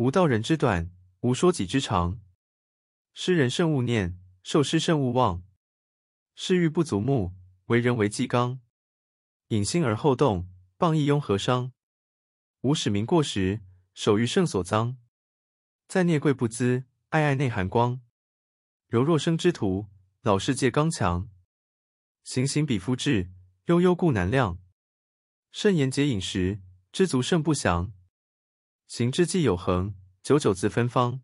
无道人之短，无说己之长。失人慎勿念，受师慎勿忘。事欲不足目，为人为纪纲。隐心而后动，谤亦庸何伤？吾使民过时，守欲圣所臧。在蹑贵不恣，暧暧内含光。柔弱生之徒，老世界刚强。行行比夫志，悠悠故难量。慎言节饮食，知足胜不祥。行之既有恒，久久自芬芳。